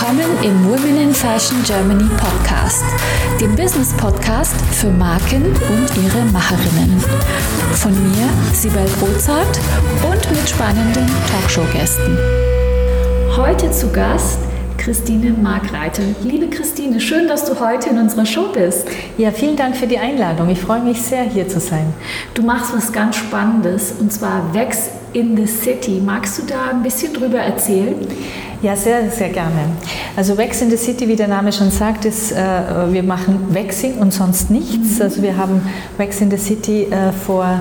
Willkommen im Women in Fashion Germany Podcast, dem Business Podcast für Marken und ihre Macherinnen. Von mir, Sibel Rozart und mit spannenden Talkshow-Gästen. Heute zu Gast Christine Markreiter. Liebe Christine, schön, dass du heute in unserer Show bist. Ja, vielen Dank für die Einladung. Ich freue mich sehr, hier zu sein. Du machst was ganz Spannendes und zwar Vex in the City. Magst du da ein bisschen drüber erzählen? Ja, sehr, sehr gerne. Also Wax in the City, wie der Name schon sagt, ist, äh, wir machen Waxing und sonst nichts. Mhm. Also wir haben Wax in the City äh, vor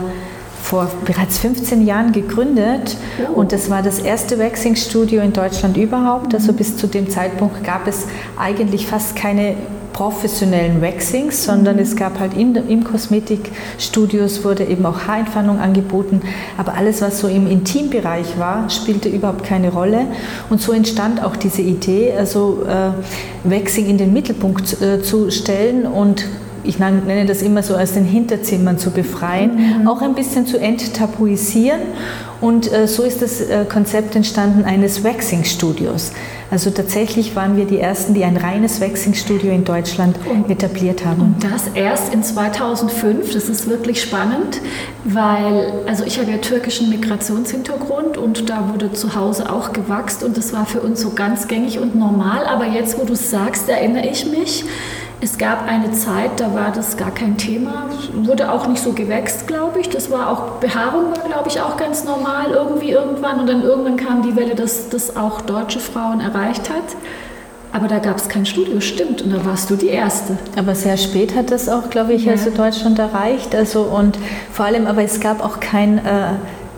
vor bereits 15 Jahren gegründet oh. und das war das erste Waxing-Studio in Deutschland überhaupt. Also mhm. bis zu dem Zeitpunkt gab es eigentlich fast keine professionellen Waxings, sondern mhm. es gab halt in, im Kosmetikstudios wurde eben auch Haarentfernung angeboten, aber alles, was so im Intimbereich war, spielte überhaupt keine Rolle. Und so entstand auch diese Idee, also äh, Waxing in den Mittelpunkt äh, zu stellen und ich nenne das immer so als den Hinterzimmern zu befreien, mhm. auch ein bisschen zu enttabuisieren. Und äh, so ist das äh, Konzept entstanden eines Waxing-Studios. Also tatsächlich waren wir die Ersten, die ein reines Waxing-Studio in Deutschland und, etabliert haben. Und das erst in 2005. Das ist wirklich spannend, weil also ich habe ja türkischen Migrationshintergrund und da wurde zu Hause auch gewachst und das war für uns so ganz gängig und normal. Aber jetzt, wo du es sagst, erinnere ich mich, es gab eine Zeit, da war das gar kein Thema, wurde auch nicht so gewächst, glaube ich. Das war auch, Behaarung war, glaube ich, auch ganz normal irgendwie irgendwann. Und dann irgendwann kam die Welle, dass das auch deutsche Frauen erreicht hat. Aber da gab es kein Studio, stimmt. Und da warst du die Erste. Aber sehr spät hat das auch, glaube ich, ja. also Deutschland erreicht. Also und vor allem, aber es gab auch kein äh,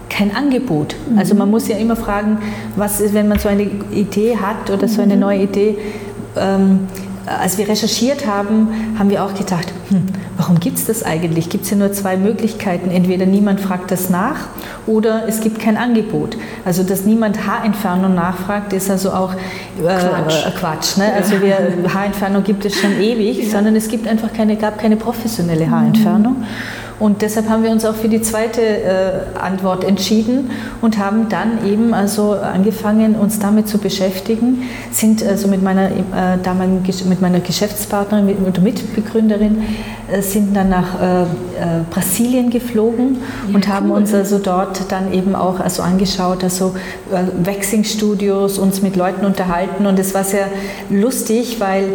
kein Angebot. Mhm. Also man muss ja immer fragen, was ist, wenn man so eine Idee hat oder so eine mhm. neue Idee, ähm, als wir recherchiert haben, haben wir auch gedacht, hm, warum gibt es das eigentlich? Gibt es ja nur zwei Möglichkeiten. Entweder niemand fragt das nach oder es gibt kein Angebot. Also, dass niemand Haarentfernung nachfragt, ist also auch äh, Quatsch. Äh, Quatsch ne? Also, wir, Haarentfernung gibt es schon ewig, ja. sondern es gibt einfach keine, gab keine professionelle Haarentfernung. Mhm. Und deshalb haben wir uns auch für die zweite äh, Antwort entschieden und haben dann eben also angefangen, uns damit zu beschäftigen, sind also mit meiner, äh, damaligen, mit meiner Geschäftspartnerin mit, Mitbegründerin, sind dann nach äh, äh, Brasilien geflogen ja, und haben uns also dort dann eben auch also angeschaut, also äh, Waxing-Studios, uns mit Leuten unterhalten. Und es war sehr lustig, weil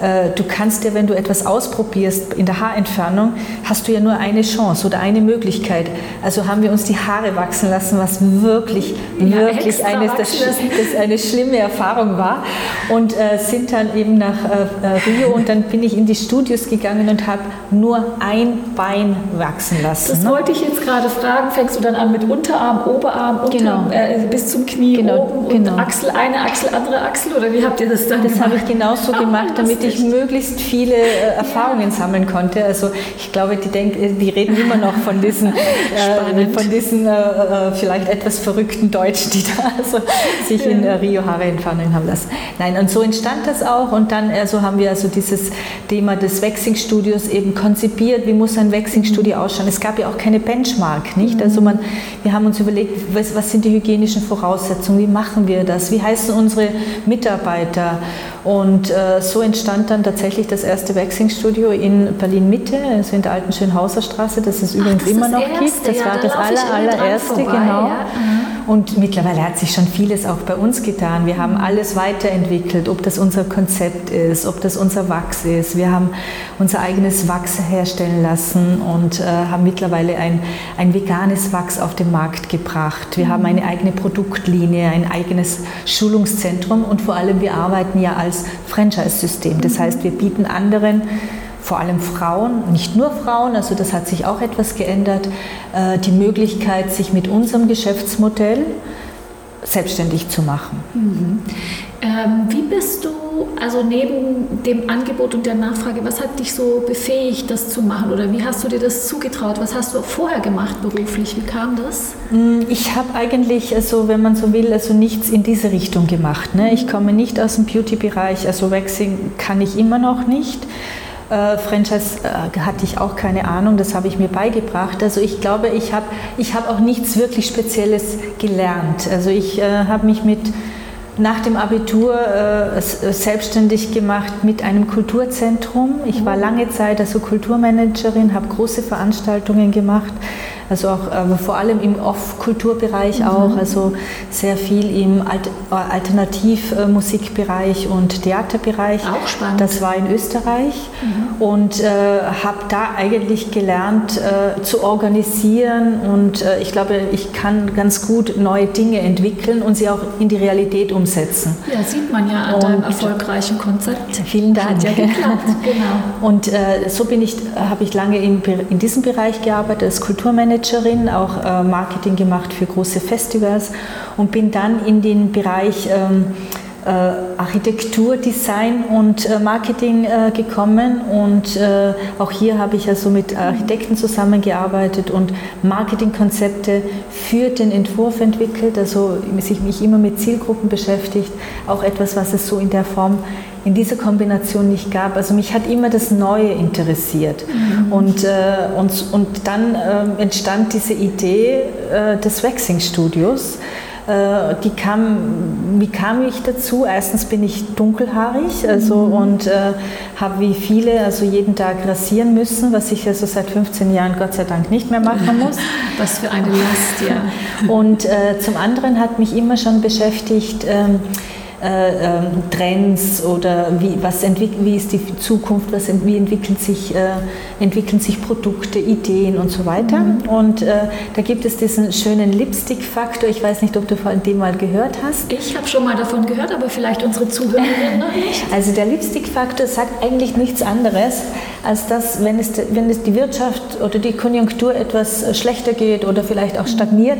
du kannst ja, wenn du etwas ausprobierst in der Haarentfernung, hast du ja nur eine Chance oder eine Möglichkeit. Also haben wir uns die Haare wachsen lassen, was wirklich, ja, wirklich eine, das, das eine schlimme Erfahrung war. Und äh, sind dann eben nach äh, äh, Rio und dann bin ich in die Studios gegangen und habe nur ein Bein wachsen lassen. Das ne? wollte ich jetzt gerade fragen. Fängst du dann an mit Unterarm, Oberarm, unter, genau. äh, bis zum Knie genau, oben genau. Achsel, eine Achsel, andere Achsel oder wie habt ihr das dann das gemacht? Das habe ich genauso gemacht, damit ich möglichst viele äh, Erfahrungen sammeln konnte. Also ich glaube, die, denk, die reden immer noch von diesen, äh, von diesen äh, äh, vielleicht etwas verrückten Deutschen, die da also sich in äh, Rio Haare entfernen haben lassen. Nein, und so entstand das auch und dann also haben wir also dieses Thema des Waxing-Studios eben konzipiert. Wie muss ein Waxing-Studio mhm. ausschauen? Es gab ja auch keine Benchmark, nicht? Also man, wir haben uns überlegt, was, was sind die hygienischen Voraussetzungen? Wie machen wir das? Wie heißen unsere Mitarbeiter? Und äh, so entstand dann tatsächlich das erste Waxing-Studio in Berlin-Mitte, also in der alten Schönhauser Straße, das es übrigens das immer noch erste, gibt. Das ja, war das aller, allererste, genau. Ja. Mhm. Und mittlerweile hat sich schon vieles auch bei uns getan. Wir haben alles weiterentwickelt, ob das unser Konzept ist, ob das unser Wachs ist. Wir haben unser eigenes Wachs herstellen lassen und äh, haben mittlerweile ein, ein veganes Wachs auf den Markt gebracht. Wir haben eine eigene Produktlinie, ein eigenes Schulungszentrum und vor allem wir arbeiten ja als Franchise-System. Das heißt, wir bieten anderen vor allem Frauen, nicht nur Frauen, also das hat sich auch etwas geändert, äh, die Möglichkeit, sich mit unserem Geschäftsmodell selbstständig zu machen. Mhm. Ähm, wie bist du, also neben dem Angebot und der Nachfrage, was hat dich so befähigt, das zu machen? Oder wie hast du dir das zugetraut? Was hast du vorher gemacht beruflich? Wie kam das? Mm, ich habe eigentlich, also wenn man so will, also nichts in diese Richtung gemacht. Ne? Ich komme nicht aus dem Beauty-Bereich, also Waxing kann ich immer noch nicht. Äh, Franchise äh, hatte ich auch keine Ahnung, das habe ich mir beigebracht. Also ich glaube, ich habe ich hab auch nichts wirklich Spezielles gelernt. Also ich äh, habe mich mit nach dem Abitur äh, selbstständig gemacht mit einem Kulturzentrum. Ich war oh. lange Zeit also Kulturmanagerin, habe große Veranstaltungen gemacht also auch aber vor allem im Off-Kulturbereich mhm. auch, also sehr viel im Alt Alternativmusikbereich und Theaterbereich. Auch spannend. Das war in Österreich mhm. und äh, habe da eigentlich gelernt äh, zu organisieren und äh, ich glaube, ich kann ganz gut neue Dinge entwickeln und sie auch in die Realität umsetzen. Ja, sieht man ja an und deinem erfolgreichen Konzept. Vielen Dank. Hat ja geklappt, genau. Und äh, so bin ich, habe ich lange in, in diesem Bereich gearbeitet als Kulturmanager Managerin, auch äh, Marketing gemacht für große Festivals und bin dann in den Bereich ähm, äh, Architektur, Design und äh, Marketing äh, gekommen und äh, auch hier habe ich also mit Architekten zusammengearbeitet und Marketingkonzepte für den Entwurf entwickelt, also sich mich immer mit Zielgruppen beschäftigt, auch etwas, was es so in der Form in dieser Kombination nicht gab. Also mich hat immer das Neue interessiert. Mhm. Und, äh, und, und dann äh, entstand diese Idee äh, des Waxing-Studios. Äh, die kam, wie kam ich dazu? Erstens bin ich dunkelhaarig also, mhm. und äh, habe wie viele also jeden Tag rasieren müssen, was ich also seit 15 Jahren Gott sei Dank nicht mehr machen muss. Was für eine Last, ja. Und äh, zum anderen hat mich immer schon beschäftigt, ähm, äh, ähm, Trends oder wie, was wie ist die Zukunft, was, wie entwickeln sich, äh, entwickeln sich Produkte, Ideen und so weiter. Mhm. Und äh, da gibt es diesen schönen Lipstick-Faktor. Ich weiß nicht, ob du von dem mal gehört hast. Ich habe schon mal davon gehört, aber vielleicht unsere Zuhörerinnen noch nicht. Also der Lipstick-Faktor sagt eigentlich nichts anderes, als dass, wenn es, wenn es die Wirtschaft oder die Konjunktur etwas schlechter geht oder vielleicht auch stagniert,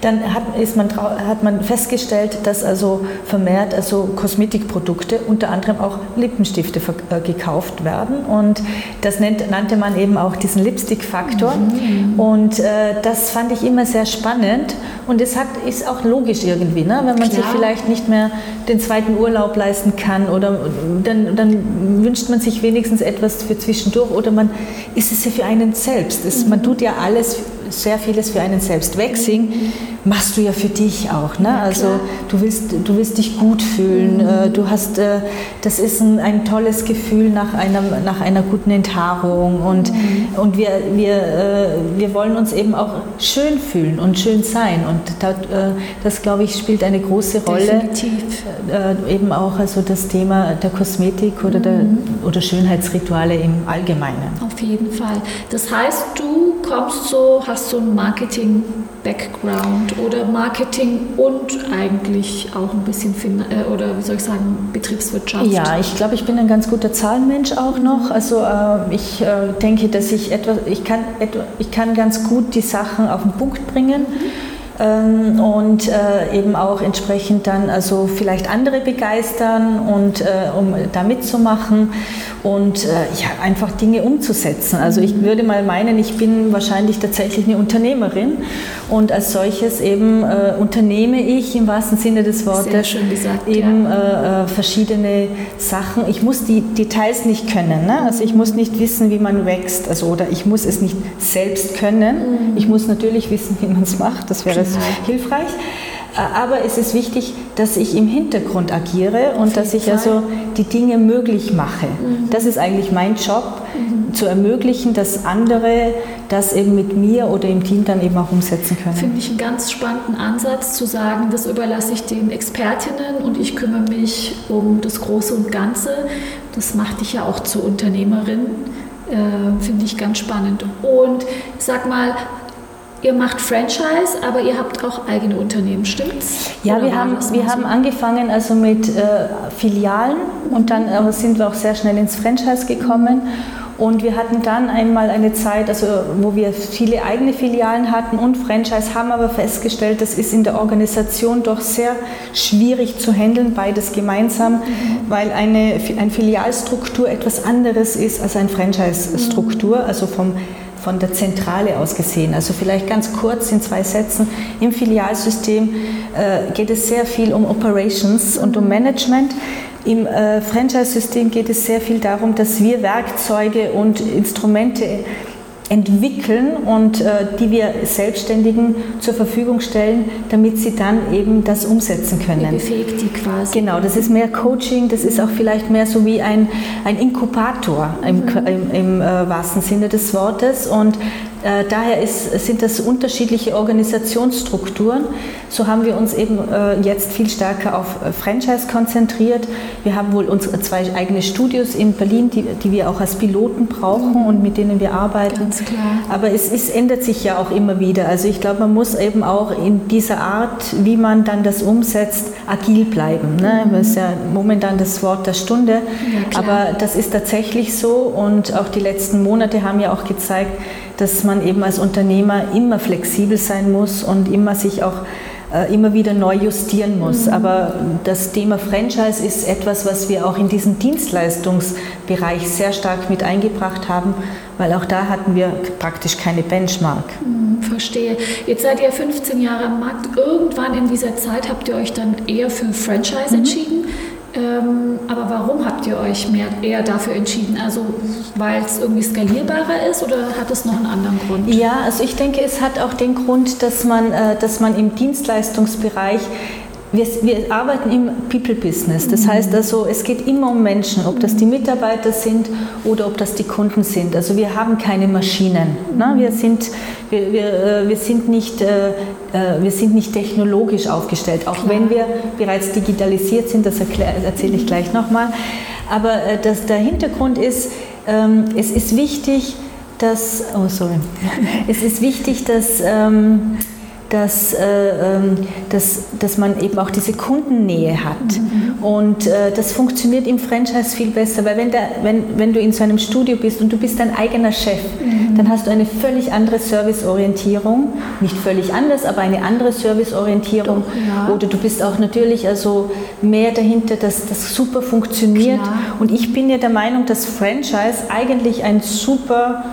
dann hat, ist man, hat man festgestellt, dass also vermehrt also Kosmetikprodukte, unter anderem auch Lippenstifte äh, gekauft werden. Und das nannte man eben auch diesen Lipstick-Faktor. Mhm. Und äh, das fand ich immer sehr spannend. Und es hat, ist auch logisch irgendwie, ne? wenn man Klar. sich vielleicht nicht mehr den zweiten Urlaub leisten kann oder dann, dann wünscht man sich wenigstens etwas für zwischendurch oder man ist es ja für einen selbst. Es, man tut ja alles sehr vieles für einen selbst. Waxing machst du ja für dich auch. Ne? Also du willst, du willst dich gut fühlen. Mhm. Du hast, äh, das ist ein, ein tolles Gefühl nach einer, nach einer guten Enthaarung. Und, mhm. und wir, wir, äh, wir wollen uns eben auch schön fühlen und schön sein. Und das, glaube ich, spielt eine große Rolle. Definitiv. Eben auch also das Thema der Kosmetik oder, der, mhm. oder Schönheitsrituale im Allgemeinen. Auf jeden Fall. Das heißt, du kommst so, hast so einen Marketing-Background oder Marketing und eigentlich auch ein bisschen, äh, oder wie soll ich sagen, Betriebswirtschaft? Ja, ich glaube, ich bin ein ganz guter Zahlenmensch auch noch. Also äh, ich äh, denke, dass ich etwas, ich kann, ich kann ganz gut die Sachen auf den Punkt bringen. Mhm ähm, und äh, eben auch entsprechend dann also vielleicht andere begeistern und äh, um da mitzumachen und äh, ja, einfach Dinge umzusetzen. Also ich mhm. würde mal meinen, ich bin wahrscheinlich tatsächlich eine Unternehmerin und als solches eben äh, unternehme ich im wahrsten Sinne des Wortes gesagt, eben ja. Äh, äh, verschiedene Sachen. Ich muss die Details nicht können, ne? also ich muss nicht wissen, wie man wächst, also oder ich muss es nicht selbst können. Mhm. Ich muss natürlich wissen, wie man es macht. Das wäre genau. hilfreich. Äh, aber es ist wichtig, dass ich im Hintergrund agiere und dass ich also die Dinge möglich mache. Mhm. Das ist eigentlich mein Job, mhm. zu ermöglichen, dass andere das eben mit mir oder im Team dann eben auch umsetzen können. Finde ich einen ganz spannenden Ansatz zu sagen, das überlasse ich den Expertinnen und ich kümmere mich um das Große und Ganze. Das macht dich ja auch zur Unternehmerin. Äh, Finde ich ganz spannend. Und sag mal, Ihr macht Franchise, aber ihr habt auch eigene Unternehmen, stimmt's? Ja, wir haben, wir haben angefangen also mit äh, Filialen und dann aber sind wir auch sehr schnell ins Franchise gekommen. Und wir hatten dann einmal eine Zeit, also wo wir viele eigene Filialen hatten und Franchise, haben aber festgestellt, das ist in der Organisation doch sehr schwierig zu handeln, beides gemeinsam, mhm. weil eine, eine Filialstruktur etwas anderes ist als eine Franchise-Struktur, also vom von der Zentrale aus gesehen. Also vielleicht ganz kurz in zwei Sätzen. Im Filialsystem äh, geht es sehr viel um Operations und um Management. Im äh, Franchise-System geht es sehr viel darum, dass wir Werkzeuge und Instrumente entwickeln und äh, die wir Selbstständigen zur Verfügung stellen, damit sie dann eben das umsetzen können. Ihr befähigt die quasi. Genau, das ist mehr Coaching, das ist auch vielleicht mehr so wie ein, ein Inkubator im, mhm. im, im äh, wahrsten Sinne des Wortes und daher ist, sind das unterschiedliche Organisationsstrukturen. So haben wir uns eben äh, jetzt viel stärker auf äh, Franchise konzentriert. Wir haben wohl unsere zwei eigene Studios in Berlin, die, die wir auch als Piloten brauchen und mit denen wir arbeiten. Ganz klar. Aber es ist, ändert sich ja auch immer wieder. Also ich glaube, man muss eben auch in dieser Art, wie man dann das umsetzt, agil bleiben. Ne? Mhm. Das ist ja momentan das Wort der Stunde. Ja, Aber das ist tatsächlich so und auch die letzten Monate haben ja auch gezeigt, dass man eben als Unternehmer immer flexibel sein muss und immer sich auch äh, immer wieder neu justieren muss. Mhm. Aber das Thema Franchise ist etwas, was wir auch in diesen Dienstleistungsbereich sehr stark mit eingebracht haben, weil auch da hatten wir praktisch keine Benchmark. Mhm, verstehe. Jetzt seid ihr 15 Jahre am Markt. Irgendwann in dieser Zeit habt ihr euch dann eher für Franchise mhm. entschieden. Ähm, aber warum habt ihr euch mehr, eher dafür entschieden? Also weil es irgendwie skalierbarer ist oder hat es noch einen anderen Grund? Ja, also ich denke, es hat auch den Grund, dass man, äh, dass man im Dienstleistungsbereich wir, wir, arbeiten im People-Business. Das heißt also, es geht immer um Menschen, ob das die Mitarbeiter sind oder ob das die Kunden sind. Also wir haben keine Maschinen. Ne? Wir, sind, wir, wir, äh, wir, sind nicht, äh, äh, wir sind nicht technologisch aufgestellt, auch wenn wir bereits digitalisiert sind, das erzähle ich gleich nochmal. Aber das, der Hintergrund ist, ähm, es ist wichtig, dass, oh sorry, es ist wichtig, dass ähm, dass, äh, ähm, dass, dass man eben auch diese Kundennähe hat. Mhm. Und äh, das funktioniert im Franchise viel besser, weil wenn, der, wenn, wenn du in so einem Studio bist und du bist dein eigener Chef, mhm. dann hast du eine völlig andere Serviceorientierung. Nicht völlig anders, aber eine andere Serviceorientierung. Doch, ja. Oder du bist auch natürlich also mehr dahinter, dass das super funktioniert. Klar. Und ich bin ja der Meinung, dass Franchise eigentlich ein super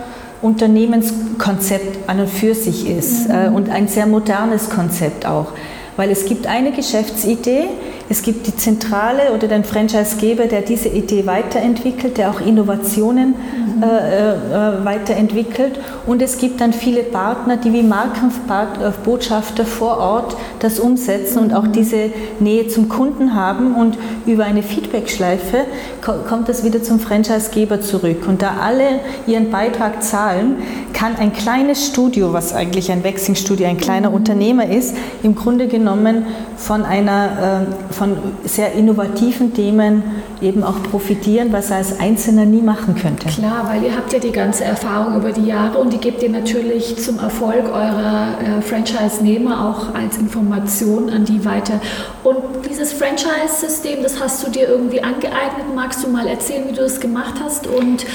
Unternehmenskonzept an und für sich ist mhm. äh, und ein sehr modernes Konzept auch. Weil es gibt eine Geschäftsidee, es gibt die Zentrale oder den Franchisegeber, der diese Idee weiterentwickelt, der auch Innovationen mhm. äh, äh, weiterentwickelt. Und es gibt dann viele Partner, die wie Markenbotschafter vor Ort das umsetzen und auch diese Nähe zum Kunden haben. Und über eine Feedbackschleife kommt das wieder zum Franchisegeber zurück. Und da alle ihren Beitrag zahlen, kann ein kleines Studio, was eigentlich ein Wechselstudio, ein kleiner mhm. Unternehmer ist, im Grunde genommen von einer äh, von sehr innovativen Themen eben auch profitieren, was er als Einzelner nie machen könnte. Klar, weil ihr habt ja die ganze Erfahrung über die Jahre und die gebt ihr natürlich zum Erfolg eurer äh, Franchise-Nehmer auch als Information an die weiter. Und dieses Franchise-System, das hast du dir irgendwie angeeignet. Magst du mal erzählen, wie du das gemacht hast und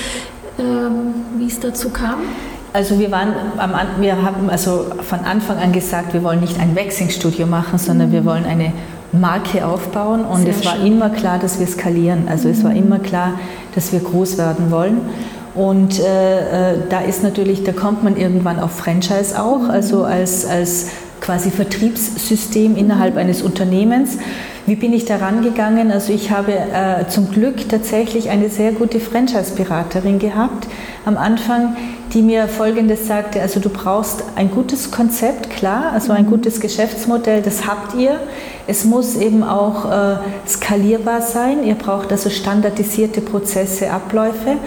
ähm, wie es dazu kam? Also wir waren wir haben also von Anfang an gesagt, wir wollen nicht ein Waxing-Studio machen, sondern mhm. wir wollen eine Marke aufbauen und Sehr es war immer klar, dass wir skalieren. Also mhm. es war mhm. immer klar, dass wir groß werden wollen. Und äh, äh, da ist natürlich, da kommt man irgendwann auf Franchise auch, mhm. also als, als quasi Vertriebssystem innerhalb mhm. eines Unternehmens. Wie bin ich da rangegangen? Also ich habe äh, zum Glück tatsächlich eine sehr gute Franchise-Beraterin gehabt am Anfang, die mir Folgendes sagte, also du brauchst ein gutes Konzept, klar, also ein mhm. gutes Geschäftsmodell, das habt ihr. Es muss eben auch äh, skalierbar sein. Ihr braucht also standardisierte Prozesse, Abläufe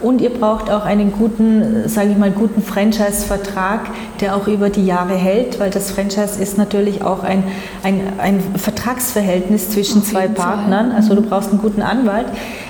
und ihr braucht auch einen guten, sage ich mal, guten Franchise-Vertrag, der auch über die Jahre hält, weil das Franchise ist natürlich auch ein, ein, ein Vertragsverhältnis zwischen Auf zwei Partnern. Fall. Also du brauchst einen guten Anwalt.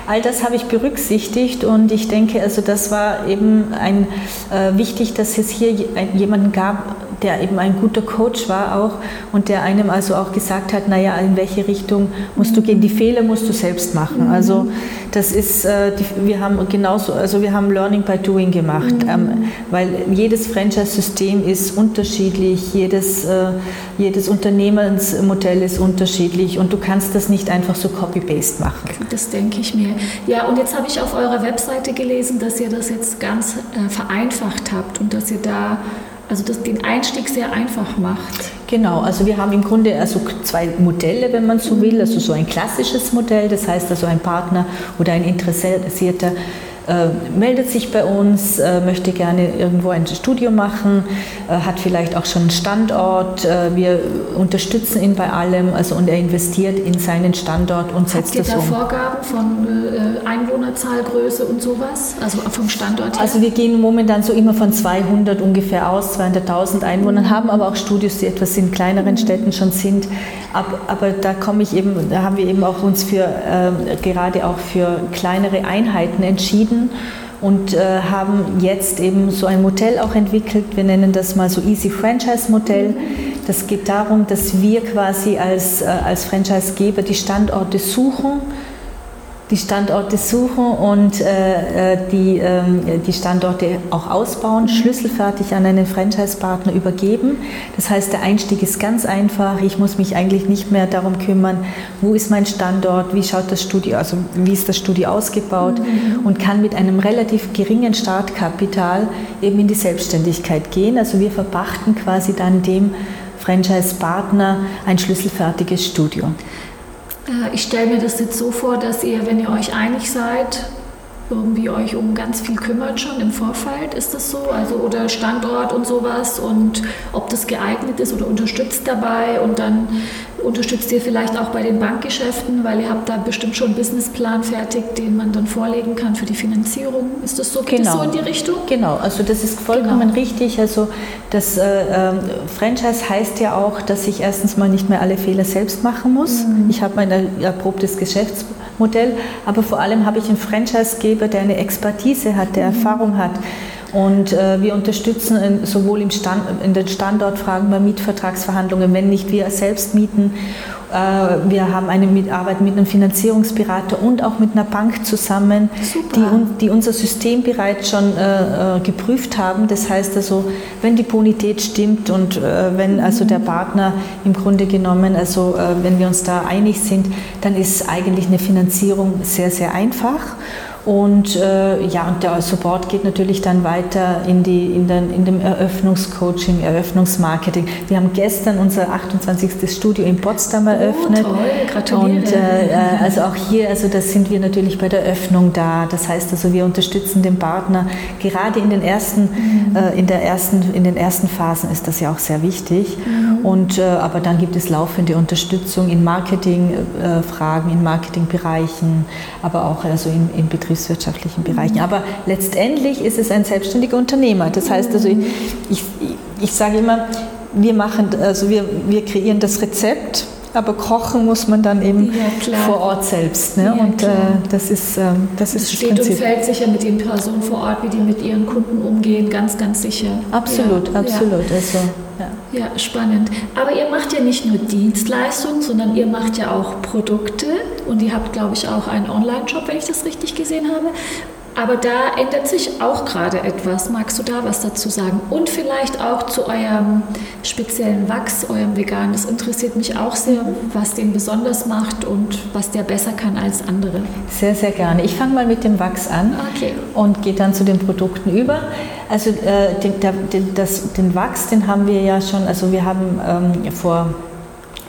All das habe ich berücksichtigt und ich denke, also das war eben ein, äh, wichtig, dass es hier jemanden gab, der eben ein guter Coach war auch und der einem also auch gesagt hat, naja, in welche Richtung musst du gehen, die Fehler musst du selbst machen. Mhm. Also das ist, äh, die, wir haben genauso, also wir haben Learning by Doing gemacht, mhm. ähm, weil jedes Franchise-System ist unterschiedlich, jedes, äh, jedes Unternehmensmodell ist unterschiedlich und du kannst das nicht einfach so Copy-Paste machen. Das denke ich mir. Ja, und jetzt habe ich auf eurer Webseite gelesen, dass ihr das jetzt ganz äh, vereinfacht habt und dass ihr da also das den Einstieg sehr einfach macht. Genau, also wir haben im Grunde also zwei Modelle, wenn man so will. Also so ein klassisches Modell, das heißt also ein Partner oder ein Interessierter meldet sich bei uns, äh, möchte gerne irgendwo ein Studium machen, äh, hat vielleicht auch schon einen Standort. Äh, wir unterstützen ihn bei allem, also und er investiert in seinen Standort und setzt das um. Habt ihr da Vorgaben von äh, Einwohnerzahl, Größe und sowas? Also vom Standort her? Also wir gehen momentan so immer von 200 ungefähr aus, 200.000 Einwohnern, haben aber auch Studios, die etwas in kleineren mhm. Städten schon sind. Aber, da komme ich eben, da haben wir eben auch uns für äh, gerade auch für kleinere Einheiten entschieden und äh, haben jetzt eben so ein Modell auch entwickelt. Wir nennen das mal so Easy Franchise Modell. Das geht darum, dass wir quasi als, äh, als Franchisegeber die Standorte suchen die Standorte suchen und äh, äh, die, ähm, die Standorte auch ausbauen, schlüsselfertig an einen Franchise-Partner übergeben. Das heißt, der Einstieg ist ganz einfach. Ich muss mich eigentlich nicht mehr darum kümmern, wo ist mein Standort, wie schaut das Studio, also wie ist das Studio ausgebaut mhm. und kann mit einem relativ geringen Startkapital eben in die Selbstständigkeit gehen. Also wir verpachten quasi dann dem Franchise-Partner ein schlüsselfertiges Studio. Äh, ich stelle mir das jetzt so vor, dass ihr, wenn ihr euch einig seid, irgendwie euch um ganz viel kümmert schon im Vorfeld, ist das so? Also oder Standort und sowas und ob das geeignet ist oder unterstützt dabei und dann unterstützt ihr vielleicht auch bei den Bankgeschäften, weil ihr habt da bestimmt schon einen Businessplan fertig, den man dann vorlegen kann für die Finanzierung. Ist das so? Geht genau. das so in die Richtung? Genau, also das ist vollkommen genau. richtig. Also das äh, äh, Franchise heißt ja auch, dass ich erstens mal nicht mehr alle Fehler selbst machen muss. Mhm. Ich habe mein erprobtes Geschäftsmodell, aber vor allem habe ich einen Franchisegeber, der eine Expertise hat, der. Erfahrung hat. Und äh, wir unterstützen in, sowohl im Stand, in den Standortfragen bei Mietvertragsverhandlungen, wenn nicht wir selbst mieten. Äh, wir haben eine Mitarbeit mit einem Finanzierungsberater und auch mit einer Bank zusammen, die, die, unser System bereits schon äh, äh, geprüft haben. Das heißt also, wenn die Bonität stimmt und äh, wenn also der Partner im Grunde genommen, also äh, wenn wir uns da einig sind, dann ist eigentlich eine Finanzierung sehr, sehr einfach. Und äh, ja, und der Support geht natürlich dann weiter in, die, in, den, in dem Eröffnungscoaching, Eröffnungsmarketing. Wir haben gestern unser 28. Studio in Potsdam eröffnet. Oh, toll, gratuliere. Und äh, äh, also auch hier, also das sind wir natürlich bei der Öffnung da. Das heißt also, wir unterstützen den Partner. Gerade in den ersten, mhm. äh, in der ersten, in den ersten Phasen ist das ja auch sehr wichtig. Mhm. Und, äh, aber dann gibt es laufende Unterstützung in Marketingfragen, in Marketingbereichen, aber auch also in, in Betriebs betriebswirtschaftlichen Bereichen. Aber letztendlich ist es ein selbstständiger Unternehmer. Das heißt also, ich, ich, ich sage immer, wir machen, also wir, wir kreieren das Rezept, aber kochen muss man dann eben ja, vor Ort selbst. Ne? Ja, und äh, das ist ähm, das, ist steht das und fällt sicher mit den Personen vor Ort, wie die mit ihren Kunden umgehen, ganz, ganz sicher. Absolut, ja, absolut. Also, ja. ja, spannend. Aber ihr macht ja nicht nur Dienstleistungen, sondern ihr macht ja auch Produkte und ihr habt, glaube ich, auch einen Online-Shop, wenn ich das richtig gesehen habe. Aber da ändert sich auch gerade etwas. Magst du da was dazu sagen? Und vielleicht auch zu eurem speziellen Wachs, eurem Vegan. Das interessiert mich auch sehr, was den besonders macht und was der besser kann als andere. Sehr, sehr gerne. Ich fange mal mit dem Wachs an okay. und gehe dann zu den Produkten über. Also äh, den, der, den, das, den Wachs, den haben wir ja schon, also wir haben ähm, vor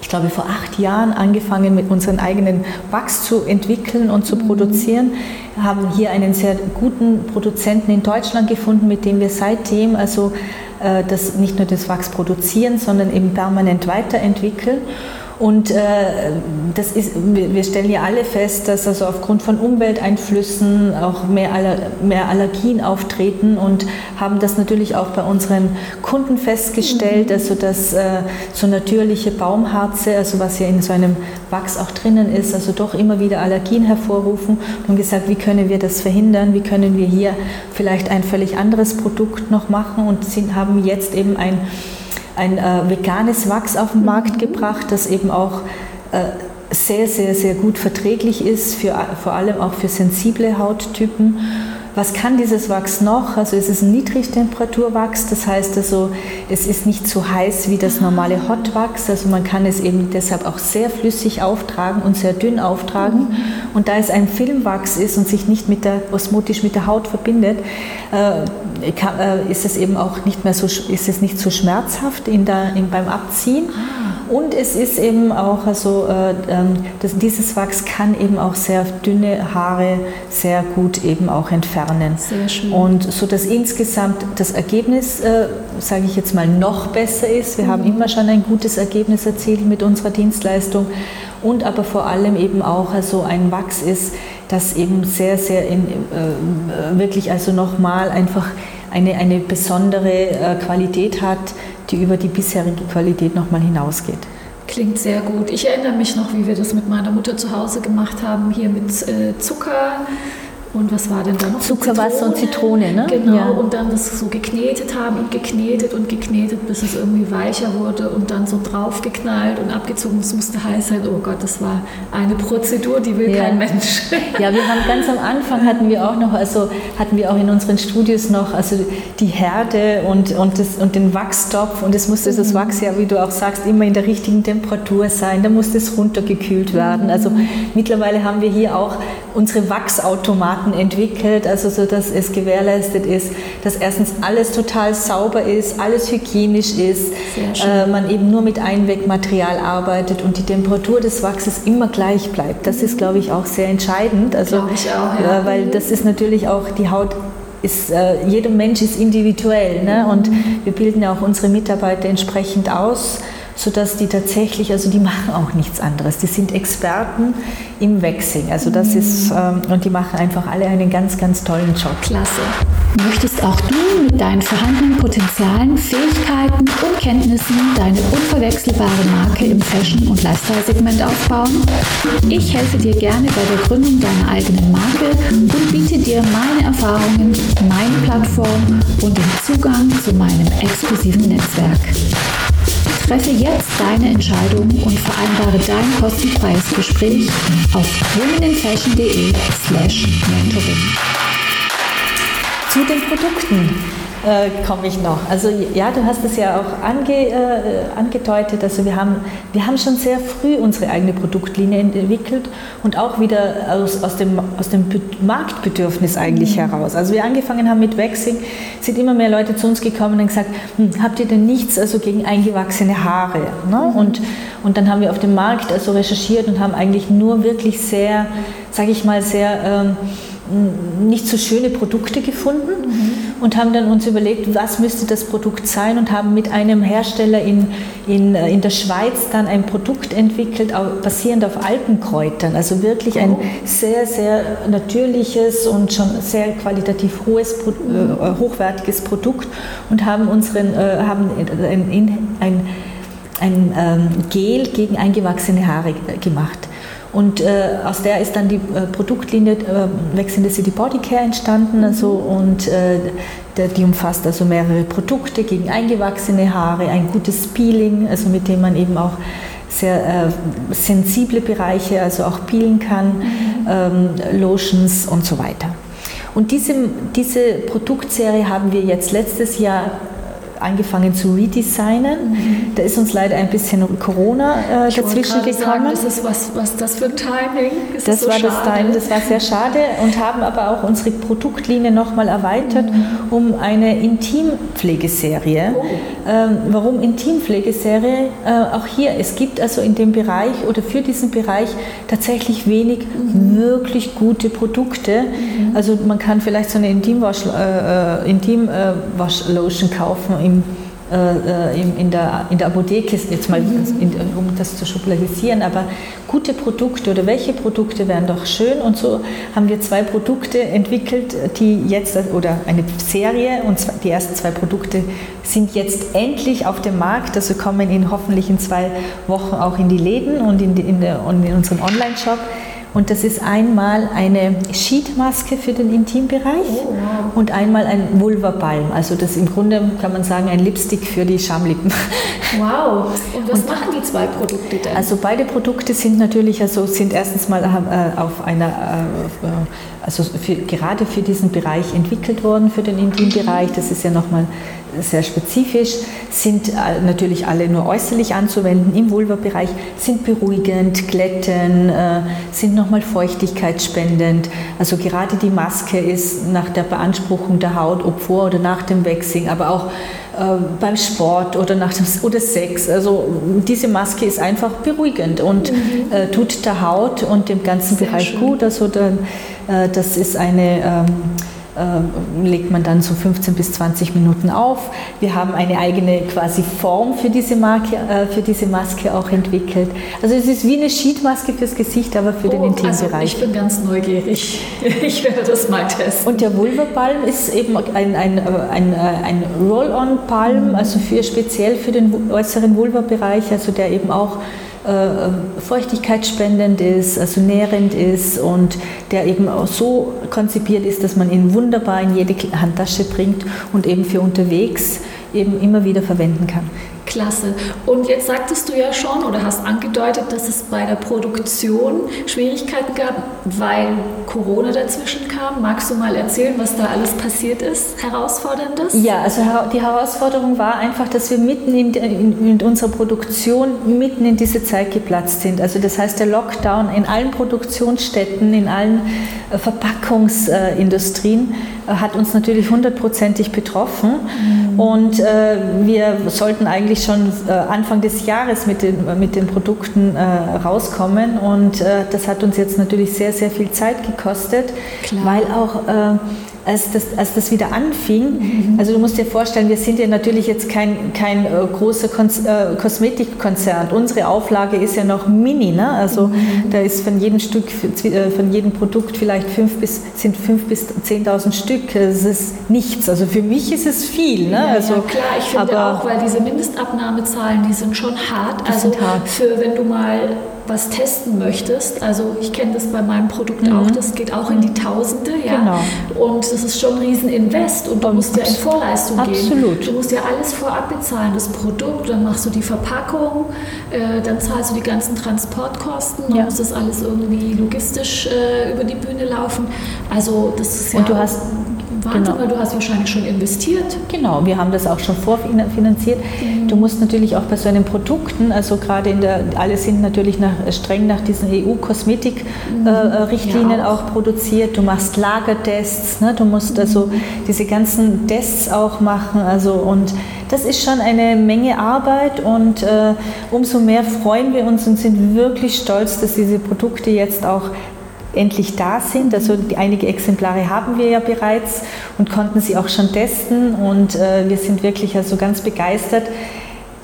ich glaube, vor acht Jahren angefangen, mit unseren eigenen Wachs zu entwickeln und zu mhm. produzieren. Wir haben hier einen sehr guten Produzenten in Deutschland gefunden, mit dem wir seitdem also äh, das, nicht nur das Wachs produzieren, sondern eben permanent weiterentwickeln. Und äh, das ist, wir stellen ja alle fest, dass also aufgrund von Umwelteinflüssen auch mehr, Aller, mehr Allergien auftreten und haben das natürlich auch bei unseren Kunden festgestellt, also dass äh, so natürliche Baumharze, also was ja in so einem Wachs auch drinnen ist, also doch immer wieder Allergien hervorrufen und gesagt, wie können wir das verhindern, wie können wir hier vielleicht ein völlig anderes Produkt noch machen? Und sind, haben jetzt eben ein ein äh, veganes Wachs auf den Markt gebracht, das eben auch äh, sehr, sehr, sehr gut verträglich ist, für, vor allem auch für sensible Hauttypen was kann dieses Wachs noch? Also es ist ein Niedrigtemperaturwachs, das heißt also, es ist nicht so heiß wie das normale Hotwachs, also man kann es eben deshalb auch sehr flüssig auftragen und sehr dünn auftragen. Mhm. Und da es ein Filmwachs ist und sich nicht mit der, osmotisch mit der Haut verbindet, äh, kann, äh, ist es eben auch nicht mehr so, ist es nicht so schmerzhaft in der, in, beim Abziehen. Ah. Und es ist eben auch, also äh, ähm, das, dieses Wachs kann eben auch sehr dünne Haare sehr gut eben auch entfernen. Sehr schön. Und so dass insgesamt das Ergebnis, äh, sage ich jetzt mal, noch besser ist. Wir mhm. haben immer schon ein gutes Ergebnis erzielt mit unserer Dienstleistung und aber vor allem eben auch also ein Wachs ist, das eben sehr, sehr in, äh, wirklich also nochmal einfach eine, eine besondere äh, Qualität hat, die über die bisherige Qualität nochmal hinausgeht. Klingt sehr gut. Ich erinnere mich noch, wie wir das mit meiner Mutter zu Hause gemacht haben, hier mit äh, Zucker und was war denn da noch? Zuckerwasser und Zitrone, ne? Genau, ja. und dann das so geknetet haben und geknetet und geknetet, bis es irgendwie weicher wurde und dann so draufgeknallt und abgezogen. Es musste heiß sein. Oh Gott, das war eine Prozedur, die will ja. kein Mensch. Ja, wir haben ganz am Anfang hatten wir auch noch, also hatten wir auch in unseren Studios noch, also die Herde und, und, das, und den Wachstopf und es musste mhm. das Wachs ja, wie du auch sagst, immer in der richtigen Temperatur sein. Da musste es runtergekühlt werden. Also mhm. mittlerweile haben wir hier auch unsere Wachsautomaten Daten entwickelt, also so dass es gewährleistet ist, dass erstens alles total sauber ist, alles hygienisch ist, äh, man eben nur mit Einwegmaterial arbeitet und die Temperatur des Wachses immer gleich bleibt. Das ist, glaube ich, auch sehr entscheidend. Also, auch, ja. äh, weil das ist natürlich auch die Haut ist, äh, jeder Mensch ist individuell ne? und wir bilden ja auch unsere Mitarbeiter entsprechend aus sodass die tatsächlich, also die machen auch nichts anderes. Die sind Experten im Waxing. Also das mhm. ist, ähm, und die machen einfach alle einen ganz, ganz tollen Job. Klasse. Möchtest auch du mit deinen vorhandenen Potenzialen, Fähigkeiten und Kenntnissen deine unverwechselbare Marke im Fashion- und Lifestyle-Segment aufbauen? Ich helfe dir gerne bei der Gründung deiner eigenen Marke und biete dir meine Erfahrungen, meine Plattform und den Zugang zu meinem exklusiven Netzwerk. Treffe jetzt deine Entscheidung und vereinbare dein kostenfreies Gespräch auf womeninfashion.de slash mentoring. Zu den Produkten äh, komme ich noch. Also ja, du hast es ja auch ange, äh, angedeutet. Also wir haben, wir haben schon sehr früh unsere eigene Produktlinie entwickelt und auch wieder aus, aus, dem, aus dem Marktbedürfnis eigentlich mhm. heraus. Also wir angefangen haben mit Waxing, sind immer mehr Leute zu uns gekommen und gesagt, hm, habt ihr denn nichts also gegen eingewachsene Haare? Ne? Mhm. Und, und dann haben wir auf dem Markt also recherchiert und haben eigentlich nur wirklich sehr, sage ich mal, sehr... Ähm, nicht so schöne Produkte gefunden mhm. Und haben dann uns überlegt, was müsste das Produkt sein und haben mit einem Hersteller in, in, äh, in der Schweiz dann ein Produkt entwickelt, basierend auf Alpenkräutern. Also wirklich ein sehr, sehr natürliches und schon sehr qualitativ hohes, äh, hochwertiges Produkt und haben, unseren, äh, haben ein, ein, ein ähm, Gel gegen eingewachsene Haare gemacht. Und äh, aus der ist dann die äh, Produktlinie äh, Wechselnde City Body Care entstanden. Also, und äh, die umfasst also mehrere Produkte gegen eingewachsene Haare, ein gutes Peeling, also mit dem man eben auch sehr äh, sensible Bereiche, also auch peelen kann, mhm. ähm, Lotions und so weiter. Und diese, diese Produktserie haben wir jetzt letztes Jahr angefangen zu redesignen. Mhm. Da ist uns leider ein bisschen Corona äh, dazwischen gekommen. Sagen, das ist was, was das für ein Timing? Ist das, das so war schade? das Timing, das war sehr schade und haben aber auch unsere Produktlinie nochmal erweitert mhm. um eine Intimpflegeserie. Oh. Ähm, warum Intimpflegeserie? Äh, auch hier, es gibt also in dem Bereich oder für diesen Bereich tatsächlich wenig mhm. wirklich gute Produkte. Mhm. Also man kann vielleicht so eine Intimwash, äh, äh Intimwaschlotion kaufen im äh, in, in, der, in der Apotheke, jetzt mal, in, um das zu schubladisieren, aber gute Produkte oder welche Produkte wären doch schön und so haben wir zwei Produkte entwickelt, die jetzt, oder eine Serie und die ersten zwei Produkte sind jetzt endlich auf dem Markt, also kommen in hoffentlich in zwei Wochen auch in die Läden und in, die, in, der, in unseren Online-Shop. Und das ist einmal eine Sheetmaske für den Intimbereich oh, wow. und einmal ein Vulva-Balm. Also das im Grunde kann man sagen ein Lipstick für die Schamlippen. Wow. Und was und, machen die zwei Produkte denn? Also beide Produkte sind natürlich also sind erstens mal äh, auf einer äh, also für, gerade für diesen Bereich entwickelt worden für den Intimbereich. Das ist ja nochmal sehr spezifisch, sind äh, natürlich alle nur äußerlich anzuwenden im Vulva-Bereich, sind beruhigend, glätten, äh, sind noch nochmal feuchtigkeitsspendend. Also gerade die Maske ist nach der Beanspruchung der Haut, ob vor oder nach dem Waxing, aber auch beim Sport oder nach dem oder Sex. Also diese Maske ist einfach beruhigend und mhm. äh, tut der Haut und dem ganzen Sehr Bereich schön. gut. Also dann, äh, das ist eine ähm, äh, legt man dann so 15 bis 20 Minuten auf. Wir haben eine eigene quasi Form für diese, Marke, äh, für diese Maske auch entwickelt. Also es ist wie eine Sheetmaske fürs Gesicht, aber für oh, den Intimbereich. Also ich bin ganz neugierig. Ich werde das mal testen. Und der Vulva-Balm ist eben ein, ein, ein, ein Roll-on-Balm, mhm. also für, speziell für den äußeren Vulva-Bereich, also der eben auch äh, feuchtigkeitsspendend ist, also nährend ist und der eben auch so konzipiert ist, dass man ihn wunderbar in jede Handtasche bringt und eben für unterwegs eben immer wieder verwenden kann. Klasse. Und jetzt sagtest du ja schon oder hast angedeutet, dass es bei der Produktion Schwierigkeiten gab, weil Corona dazwischen kam. Magst du mal erzählen, was da alles passiert ist, herausforderndes? Ja, also die Herausforderung war einfach, dass wir mitten in, in, in unserer Produktion mitten in diese Zeit geplatzt sind. Also das heißt, der Lockdown in allen Produktionsstätten, in allen äh, Verpackungsindustrien äh, hat uns natürlich hundertprozentig betroffen. Mhm. Und äh, wir sollten eigentlich schon äh, Anfang des Jahres mit den, mit den Produkten äh, rauskommen. Und äh, das hat uns jetzt natürlich sehr, sehr viel Zeit gekostet, Klar. weil auch als das, als das wieder anfing, mhm. also du musst dir vorstellen, wir sind ja natürlich jetzt kein, kein äh, großer Kons äh, Kosmetikkonzern. Unsere Auflage ist ja noch mini, ne? also mhm. da ist von jedem Stück, äh, von jedem Produkt vielleicht fünf bis, sind fünf bis 10.000 Stück. Das ist nichts. Also für mich ist es viel. Ne? Ja, also, ja, klar, ich finde aber, auch, weil diese Mindestabnahmezahlen, die sind schon hart. also hart. für wenn du mal was testen möchtest, also ich kenne das bei meinem Produkt mhm. auch, das geht auch in die Tausende, ja. Genau. Und das ist schon ein Rieseninvest und du und musst ja in Vorleistung absolut. gehen. Du musst ja alles vorab bezahlen, das Produkt, dann machst du die Verpackung, äh, dann zahlst du die ganzen Transportkosten, dann ja. muss das alles irgendwie logistisch äh, über die Bühne laufen. Also das ist ja... Und du hast Wahnsinn, genau. du hast wahrscheinlich schon investiert. Genau, wir haben das auch schon vorfinanziert. Mhm. Du musst natürlich auch bei so einen Produkten, also gerade in der, alle sind natürlich nach, streng nach diesen EU-Kosmetik-Richtlinien mhm. äh, ja, auch. auch. produziert. Du machst Lagertests, ne? du musst also mhm. diese ganzen Tests auch machen. Also und das ist schon eine Menge Arbeit und äh, umso mehr freuen wir uns und sind wirklich stolz, dass diese Produkte jetzt auch endlich da sind. Also einige Exemplare haben wir ja bereits und konnten sie auch schon testen und äh, wir sind wirklich also ganz begeistert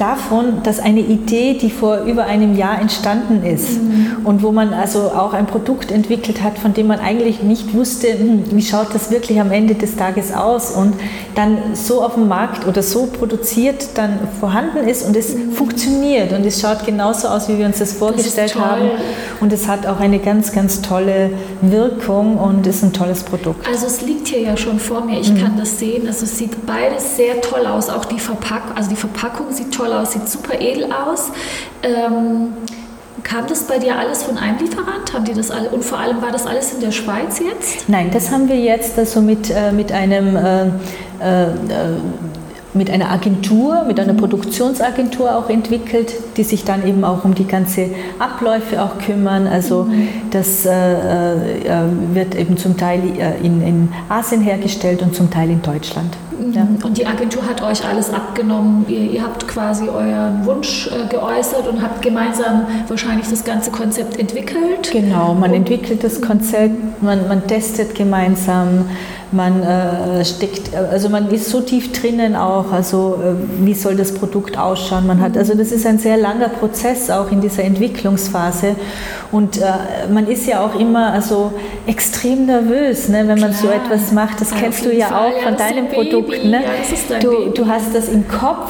davon, dass eine Idee, die vor über einem Jahr entstanden ist mhm. und wo man also auch ein Produkt entwickelt hat, von dem man eigentlich nicht wusste, hm, wie schaut das wirklich am Ende des Tages aus und dann so auf dem Markt oder so produziert dann vorhanden ist und es mhm. funktioniert und es schaut genauso aus, wie wir uns das vorgestellt das haben und es hat auch eine ganz, ganz tolle Wirkung und ist ein tolles Produkt. Also es liegt hier ja schon vor mir, ich mhm. kann das sehen, also es sieht beides sehr toll aus, auch die Verpackung, also die Verpackung sieht toll aus, sieht super edel aus. Ähm, Kam das bei dir alles von einem Lieferant? Haben die das alle, und vor allem war das alles in der Schweiz jetzt? Nein, das haben wir jetzt also mit, äh, mit einem äh, äh, mit einer Agentur, mit einer Produktionsagentur auch entwickelt, die sich dann eben auch um die ganze Abläufe auch kümmern. Also mhm. das äh, äh, wird eben zum Teil äh, in, in Asien hergestellt und zum Teil in Deutschland. Ja. Und die Agentur hat euch alles abgenommen. Ihr, ihr habt quasi euren Wunsch äh, geäußert und habt gemeinsam wahrscheinlich das ganze Konzept entwickelt. Genau, man und entwickelt das Konzept, man, man testet gemeinsam man äh, steckt, also man ist so tief drinnen auch, also äh, wie soll das Produkt ausschauen. Man hat, also das ist ein sehr langer Prozess auch in dieser Entwicklungsphase und äh, man ist ja auch immer also extrem nervös, ne, wenn man Klar. so etwas macht. Das kennst du ja Fall. auch von ja, deinem Produkt. Ne? Ja, du, du hast das im Kopf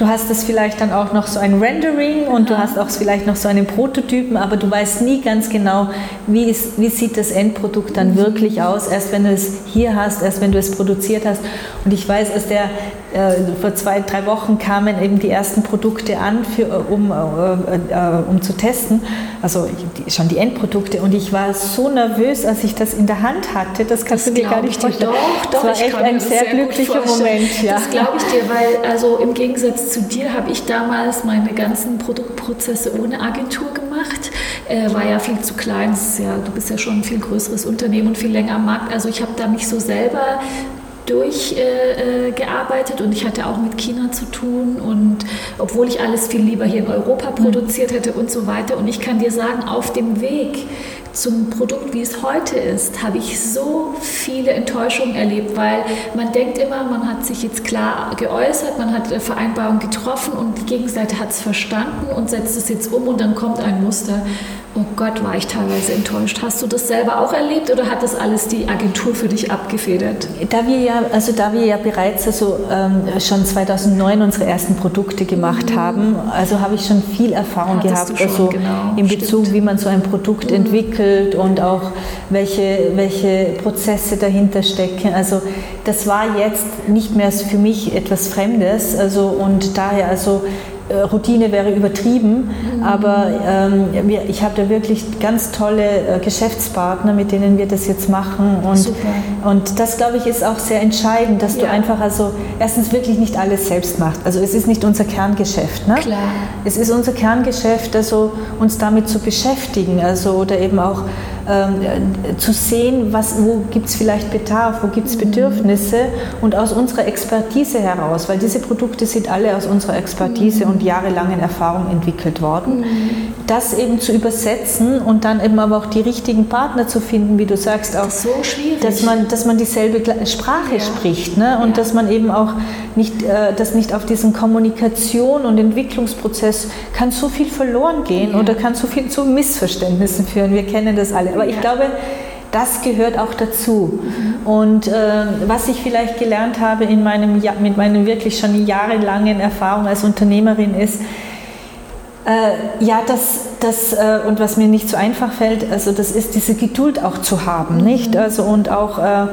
Du hast das vielleicht dann auch noch so ein Rendering und du hast auch vielleicht noch so einen Prototypen, aber du weißt nie ganz genau, wie, ist, wie sieht das Endprodukt dann mhm. wirklich aus, erst wenn du es hier hast, erst wenn du es produziert hast. Und ich weiß, als der vor zwei, drei Wochen kamen eben die ersten Produkte an, für, um, äh, äh, um zu testen, also schon die Endprodukte. Und ich war so nervös, als ich das in der Hand hatte, das kannst das du dir gar nicht vorstellen. Doch, doch, das war echt ein sehr, sehr glücklicher Moment. Ja. Das glaube ich dir, weil also im Gegensatz zu dir habe ich damals meine ganzen Produktprozesse ohne Agentur gemacht gemacht. Äh, war ja viel zu klein. Ja, du bist ja schon ein viel größeres Unternehmen und viel länger am Markt. Also ich habe da mich so selber durchgearbeitet äh, und ich hatte auch mit China zu tun und obwohl ich alles viel lieber hier in Europa produziert hätte und so weiter. Und ich kann dir sagen, auf dem Weg zum Produkt, wie es heute ist, habe ich so viele Enttäuschungen erlebt, weil man denkt immer, man hat sich jetzt klar geäußert, man hat eine Vereinbarung getroffen und die Gegenseite hat es verstanden und setzt es jetzt um und dann kommt ein Muster. Oh Gott, war ich teilweise enttäuscht. Hast du das selber auch erlebt oder hat das alles die Agentur für dich abgefedert? Da wir ja, also da wir ja bereits also, ähm, schon 2009 unsere ersten Produkte gemacht mhm. haben, also habe ich schon viel Erfahrung Hattest gehabt, also genau, in Bezug, stimmt. wie man so ein Produkt mhm. entwickelt und auch welche, welche Prozesse dahinter stecken. Also das war jetzt nicht mehr für mich etwas Fremdes, also und daher also Routine wäre übertrieben, mhm. aber ähm, ich habe da wirklich ganz tolle äh, Geschäftspartner, mit denen wir das jetzt machen. Und, und das, glaube ich, ist auch sehr entscheidend, dass ja. du einfach also erstens wirklich nicht alles selbst machst. Also es ist nicht unser Kerngeschäft. Ne? Klar. Es ist unser Kerngeschäft, also uns damit zu beschäftigen, also oder eben auch ähm, zu sehen, was, wo gibt es vielleicht Bedarf, wo gibt es mhm. Bedürfnisse und aus unserer Expertise heraus, weil diese Produkte sind alle aus unserer Expertise mhm. und jahrelangen Erfahrung entwickelt worden, mhm. das eben zu übersetzen und dann eben aber auch die richtigen Partner zu finden, wie du sagst, auch, das so dass man, dass man dieselbe Sprache ja. spricht ne? und ja. dass man eben auch nicht, äh, dass nicht auf diesen Kommunikation und Entwicklungsprozess kann so viel verloren gehen ja. oder kann so viel zu Missverständnissen führen. Wir kennen das alle. Aber ich glaube, das gehört auch dazu. Mhm. Und äh, was ich vielleicht gelernt habe in meinem, mit meinen wirklich schon jahrelangen Erfahrung als Unternehmerin ist, äh, ja, das, das äh, und was mir nicht so einfach fällt, also das ist diese Geduld auch zu haben, mhm. nicht? Also und auch äh,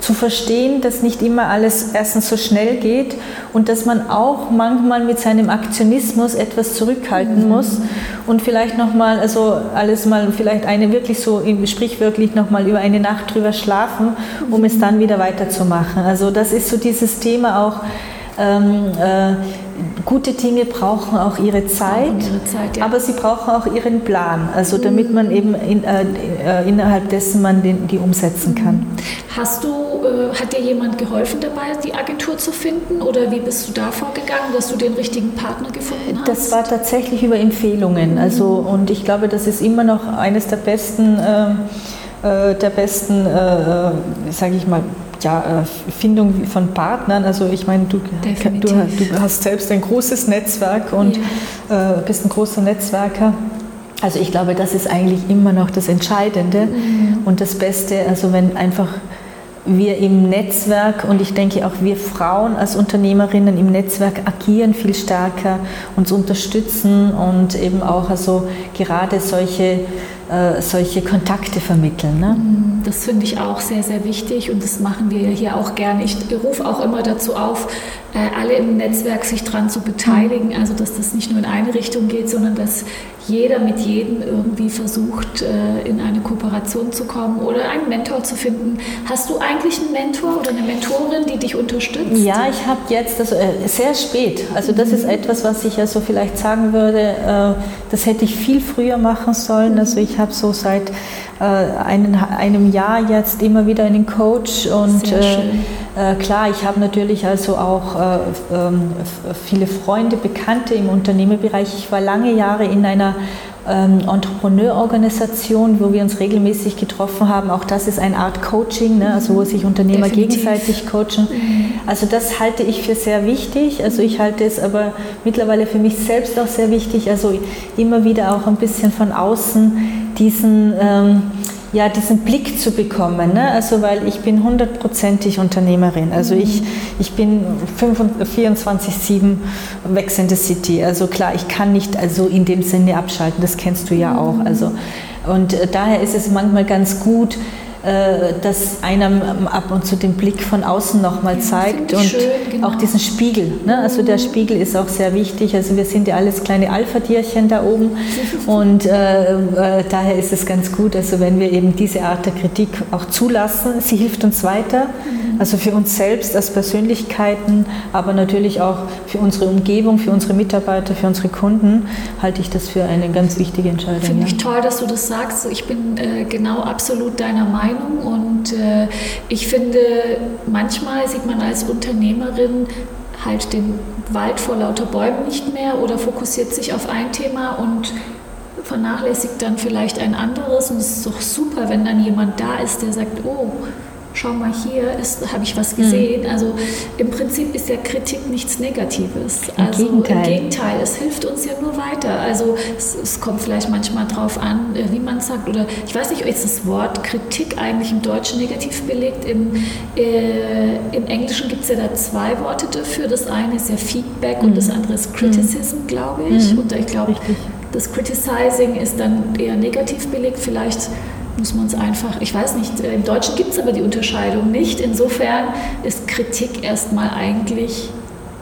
zu verstehen, dass nicht immer alles erstens so schnell geht und dass man auch manchmal mit seinem Aktionismus etwas zurückhalten mhm. muss und vielleicht nochmal, also alles mal, vielleicht eine wirklich so sprichwörtlich nochmal über eine Nacht drüber schlafen, um mhm. es dann wieder weiterzumachen. Also das ist so dieses Thema auch, ähm, äh, gute Dinge brauchen auch ihre Zeit, ihre Zeit ja. aber sie brauchen auch ihren Plan, also damit man mhm. eben in, äh, äh, innerhalb dessen man den, die umsetzen kann. Hast du, äh, hat dir jemand geholfen dabei, die Agentur zu finden oder wie bist du da vorgegangen, dass du den richtigen Partner gefunden hast? Das war tatsächlich über Empfehlungen, also und ich glaube, das ist immer noch eines der besten, ähm, äh, der besten, äh, äh sage ich mal, ja, äh, Findung von Partnern. Also ich meine, du, du, du, hast selbst ein großes Netzwerk und ja. äh, bist ein großer Netzwerker. Also ich glaube, das ist eigentlich immer noch das Entscheidende mhm. und das Beste. Also wenn einfach wir im Netzwerk und ich denke auch wir Frauen als Unternehmerinnen im Netzwerk agieren viel stärker, uns unterstützen und eben auch also gerade solche äh, solche Kontakte vermitteln. Ne? Mhm, das finde ich auch sehr, sehr wichtig und das machen wir hier auch gerne. Ich rufe auch immer dazu auf, äh, alle im Netzwerk sich daran zu beteiligen, also dass das nicht nur in eine Richtung geht, sondern dass jeder mit jedem irgendwie versucht, äh, in eine Kooperation zu kommen oder einen Mentor zu finden. Hast du eigentlich einen Mentor oder eine Mentorin, die dich unterstützt? Ja, ich habe jetzt, also sehr spät, also das ist mhm. etwas, was ich also vielleicht sagen würde, das hätte ich viel früher machen sollen. Also ich habe so seit äh, einem Jahr jetzt immer wieder einen Coach und äh, klar, ich habe natürlich also auch äh, ähm, viele Freunde, Bekannte im Unternehmerbereich. Ich war lange Jahre in einer ähm, Entrepreneurorganisation, wo wir uns regelmäßig getroffen haben. Auch das ist eine Art Coaching, ne? also wo sich Unternehmer Definitiv. gegenseitig coachen. Mhm. Also das halte ich für sehr wichtig. Also ich halte es aber mittlerweile für mich selbst auch sehr wichtig, also immer wieder auch ein bisschen von außen diesen ähm, ja, diesen Blick zu bekommen. Ne? Also, weil ich bin hundertprozentig Unternehmerin. Also, ich, ich bin 24-7 wechselnde City. Also, klar, ich kann nicht also in dem Sinne abschalten. Das kennst du ja auch. Also, und äh, daher ist es manchmal ganz gut, äh, dass einem ab und zu den Blick von außen nochmal zeigt und schön, genau. auch diesen Spiegel. Ne? Also der Spiegel ist auch sehr wichtig. Also wir sind ja alles kleine Alpha-Tierchen da oben und äh, äh, daher ist es ganz gut, also wenn wir eben diese Art der Kritik auch zulassen, sie hilft uns weiter. Mhm Also für uns selbst als Persönlichkeiten, aber natürlich auch für unsere Umgebung, für unsere Mitarbeiter, für unsere Kunden halte ich das für eine ganz wichtige Entscheidung. Finde ja. ich toll, dass du das sagst. Ich bin äh, genau absolut deiner Meinung und äh, ich finde, manchmal sieht man als Unternehmerin halt den Wald vor lauter Bäumen nicht mehr oder fokussiert sich auf ein Thema und vernachlässigt dann vielleicht ein anderes. Und es ist doch super, wenn dann jemand da ist, der sagt, oh, schau mal hier, habe ich was gesehen. Mhm. Also im Prinzip ist ja Kritik nichts Negatives. Im also Gegenteil. im Gegenteil, es hilft uns ja nur weiter. Also es, es kommt vielleicht manchmal darauf an, äh, wie man es sagt. Oder ich weiß nicht, ist das Wort Kritik eigentlich im Deutschen negativ belegt? Im, äh, im Englischen gibt es ja da zwei Worte dafür. Das eine ist ja Feedback mhm. und das andere ist Criticism, mhm. glaube ich. Mhm. Und ich glaube, das Criticizing ist dann eher negativ belegt. Vielleicht muss man es einfach, ich weiß nicht, äh, im Deutschen gibt es aber die Unterscheidung nicht. Insofern ist Kritik erstmal eigentlich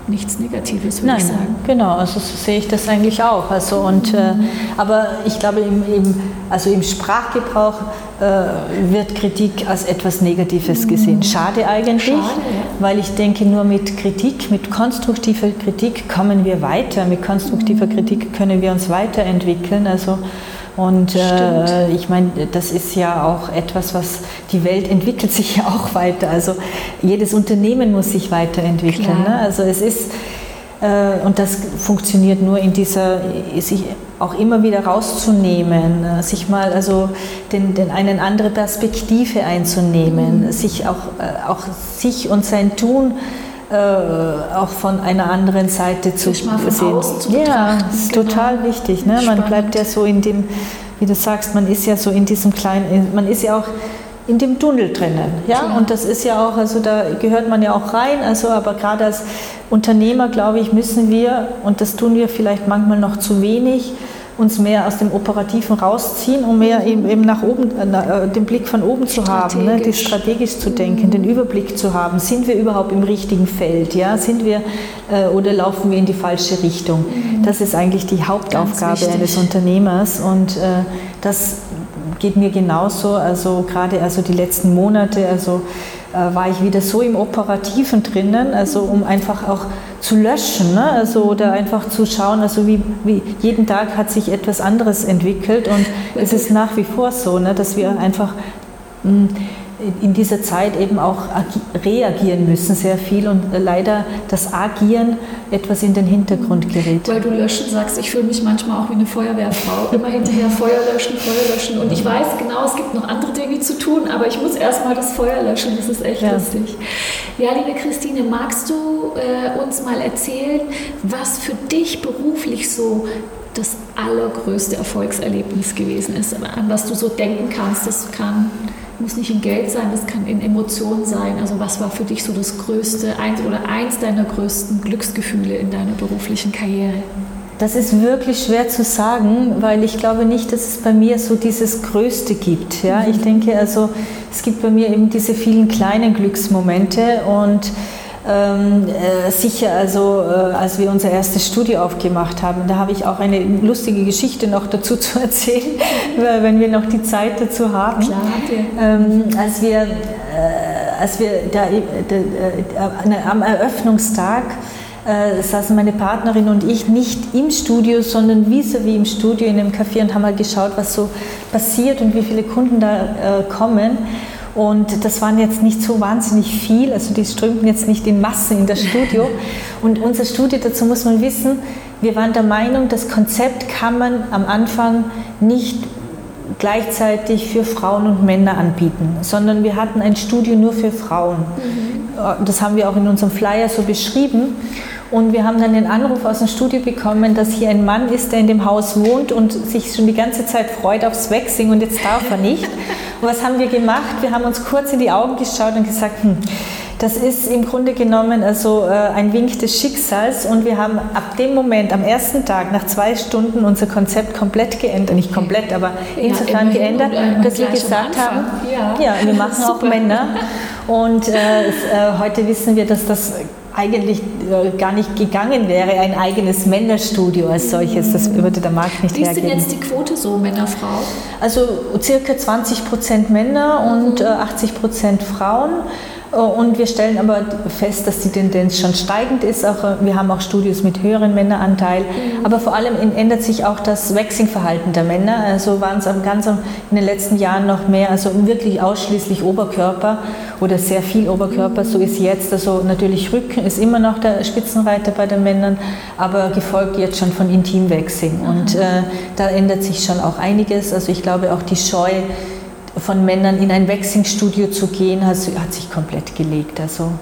nichts Negatives, würde Nein, ich sagen. Genau, also so sehe ich das eigentlich auch. Also und, mhm. äh, aber ich glaube, im, im, also im Sprachgebrauch äh, wird Kritik als etwas Negatives mhm. gesehen. Schade eigentlich, Schade, ja. weil ich denke, nur mit Kritik, mit konstruktiver Kritik kommen wir weiter. Mit konstruktiver mhm. Kritik können wir uns weiterentwickeln. Also und äh, ich meine, das ist ja auch etwas, was die Welt entwickelt sich ja auch weiter. Also jedes Unternehmen muss sich weiterentwickeln. Ne? Also es ist äh, und das funktioniert nur in dieser, sich auch immer wieder rauszunehmen, äh, sich mal also den, den eine andere Perspektive einzunehmen, mhm. sich auch, äh, auch sich und sein Tun äh, auch von einer anderen Seite zu sehen. Ja, das ist genau. total wichtig. Ne? Man bleibt ja so in dem, wie du sagst, man ist ja so in diesem kleinen, man ist ja auch in dem Tunnel drinnen. Ja? Klar. Und das ist ja auch, also da gehört man ja auch rein, also aber gerade als Unternehmer, glaube ich, müssen wir, und das tun wir vielleicht manchmal noch zu wenig, uns mehr aus dem Operativen rausziehen, um mehr eben, eben nach oben, äh, den Blick von oben zu haben, ne? die strategisch zu denken, mhm. den Überblick zu haben. Sind wir überhaupt im richtigen Feld? Ja? Sind wir äh, oder laufen wir in die falsche Richtung? Mhm. Das ist eigentlich die Hauptaufgabe eines Unternehmers und äh, das geht mir genauso. Also gerade also die letzten Monate, also äh, war ich wieder so im Operativen drinnen, also um einfach auch zu löschen, ne? also oder einfach zu schauen, also wie, wie jeden Tag hat sich etwas anderes entwickelt und es ist nach wie vor so, ne? dass wir einfach mh, hm, in dieser Zeit eben auch reagieren müssen, sehr viel und leider das Agieren etwas in den Hintergrund gerät. Weil du löschen sagst, ich fühle mich manchmal auch wie eine Feuerwehrfrau, immer hinterher Feuer löschen, Feuer löschen und ich weiß genau, es gibt noch andere Dinge zu tun, aber ich muss erstmal das Feuer löschen, das ist echt ja. lustig. Ja, liebe Christine, magst du äh, uns mal erzählen, was für dich beruflich so das allergrößte Erfolgserlebnis gewesen ist, an was du so denken kannst, das kann muss nicht in Geld sein, das kann in Emotionen sein. Also was war für dich so das größte eins oder eins deiner größten Glücksgefühle in deiner beruflichen Karriere? Das ist wirklich schwer zu sagen, weil ich glaube nicht, dass es bei mir so dieses Größte gibt. Ja? Ich denke also, es gibt bei mir eben diese vielen kleinen Glücksmomente und ähm, äh, sicher, also äh, als wir unser erstes Studio aufgemacht haben, da habe ich auch eine lustige Geschichte noch dazu zu erzählen, wenn wir noch die Zeit dazu haben. Klar, ähm, als wir, äh, als wir da, äh, äh, am Eröffnungstag äh, saßen meine Partnerin und ich nicht im Studio, sondern vis-à-vis -vis im Studio in dem Café und haben mal geschaut, was so passiert und wie viele Kunden da äh, kommen. Und das waren jetzt nicht so wahnsinnig viel, also die strömten jetzt nicht in Massen in das Studio. Und unser Studio, dazu muss man wissen, wir waren der Meinung, das Konzept kann man am Anfang nicht gleichzeitig für Frauen und Männer anbieten, sondern wir hatten ein Studio nur für Frauen. Mhm. Das haben wir auch in unserem Flyer so beschrieben. Und wir haben dann den Anruf aus dem Studio bekommen, dass hier ein Mann ist, der in dem Haus wohnt und sich schon die ganze Zeit freut aufs Waxing und jetzt darf er nicht. Und was haben wir gemacht? Wir haben uns kurz in die Augen geschaut und gesagt, hm, das ist im Grunde genommen also äh, ein Wink des Schicksals und wir haben ab dem Moment, am ersten Tag, nach zwei Stunden unser Konzept komplett geändert, nicht komplett, aber ja, insofern geändert, dass wir gesagt haben, ja. ja, wir machen Super. auch Männer und äh, äh, heute wissen wir, dass das eigentlich äh, gar nicht gegangen wäre, ein eigenes Männerstudio als solches. Das würde der Markt nicht Wie hergeben. Wie ist denn jetzt die Quote so, Männer-Frau? Also circa 20 Prozent Männer und 80 mhm. äh, Prozent Frauen. Und wir stellen aber fest, dass die Tendenz schon steigend ist. Auch, äh, wir haben auch Studios mit höheren Männeranteil. Mhm. Aber vor allem ändert sich auch das Waxing-Verhalten der Männer. Also waren es ganz in den letzten Jahren noch mehr, also wirklich ausschließlich Oberkörper oder sehr viel Oberkörper. So ist jetzt, also natürlich Rücken ist immer noch der Spitzenreiter bei den Männern, aber gefolgt jetzt schon von Intimwaxing. Mhm. Und äh, da ändert sich schon auch einiges. Also ich glaube auch die Scheu, von Männern in ein Waxing-Studio zu gehen, hat, hat sich komplett gelegt. Also,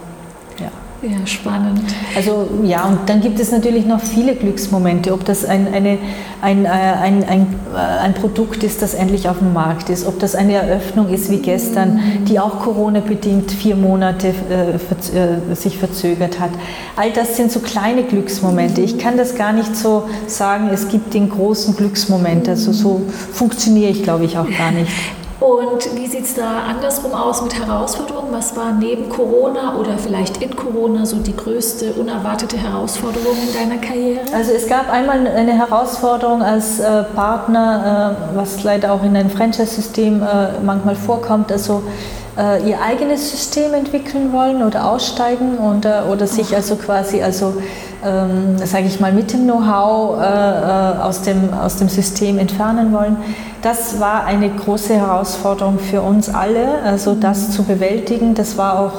ja. Spannend. Also ja, und dann gibt es natürlich noch viele Glücksmomente, ob das ein, eine, ein, äh, ein, ein, äh, ein Produkt ist, das endlich auf dem Markt ist, ob das eine Eröffnung ist wie gestern, die auch Corona-bedingt vier Monate äh, äh, sich verzögert hat. All das sind so kleine Glücksmomente. Ich kann das gar nicht so sagen, es gibt den großen Glücksmoment. Also so funktioniere ich, glaube ich, auch gar nicht. Und wie sieht es da andersrum aus mit Herausforderungen? Was war neben Corona oder vielleicht in Corona so die größte unerwartete Herausforderung in deiner Karriere? Also es gab einmal eine Herausforderung als äh, Partner, äh, was leider auch in einem Franchise-System äh, manchmal vorkommt, also äh, ihr eigenes System entwickeln wollen oder aussteigen und, äh, oder sich also quasi also ähm, sage ich mal, mit dem Know-how äh, äh, aus, dem, aus dem System entfernen wollen. Das war eine große Herausforderung für uns alle, also das zu bewältigen. Das war auch